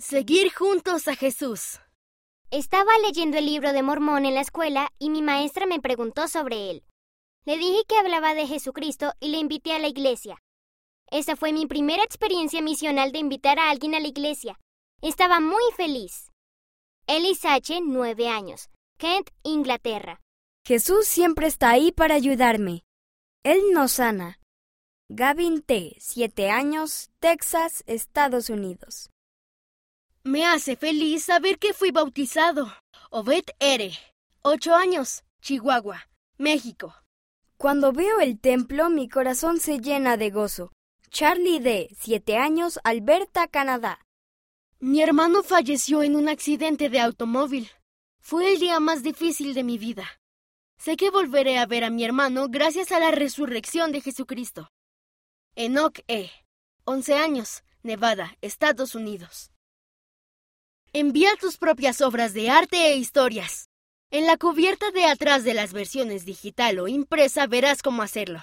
Seguir juntos a Jesús. Estaba leyendo el libro de Mormón en la escuela y mi maestra me preguntó sobre él. Le dije que hablaba de Jesucristo y le invité a la iglesia. Esa fue mi primera experiencia misional de invitar a alguien a la iglesia. Estaba muy feliz. Ellis H., nueve años. Kent, Inglaterra. Jesús siempre está ahí para ayudarme. Él nos sana. Gavin T., siete años, Texas, Estados Unidos. Me hace feliz saber que fui bautizado. Obed R., ocho años, Chihuahua, México. Cuando veo el templo, mi corazón se llena de gozo. Charlie D., siete años, Alberta, Canadá. Mi hermano falleció en un accidente de automóvil. Fue el día más difícil de mi vida. Sé que volveré a ver a mi hermano gracias a la resurrección de Jesucristo. Enoch E., 11 años, Nevada, Estados Unidos. Envía tus propias obras de arte e historias. En la cubierta de atrás de las versiones digital o impresa verás cómo hacerlo.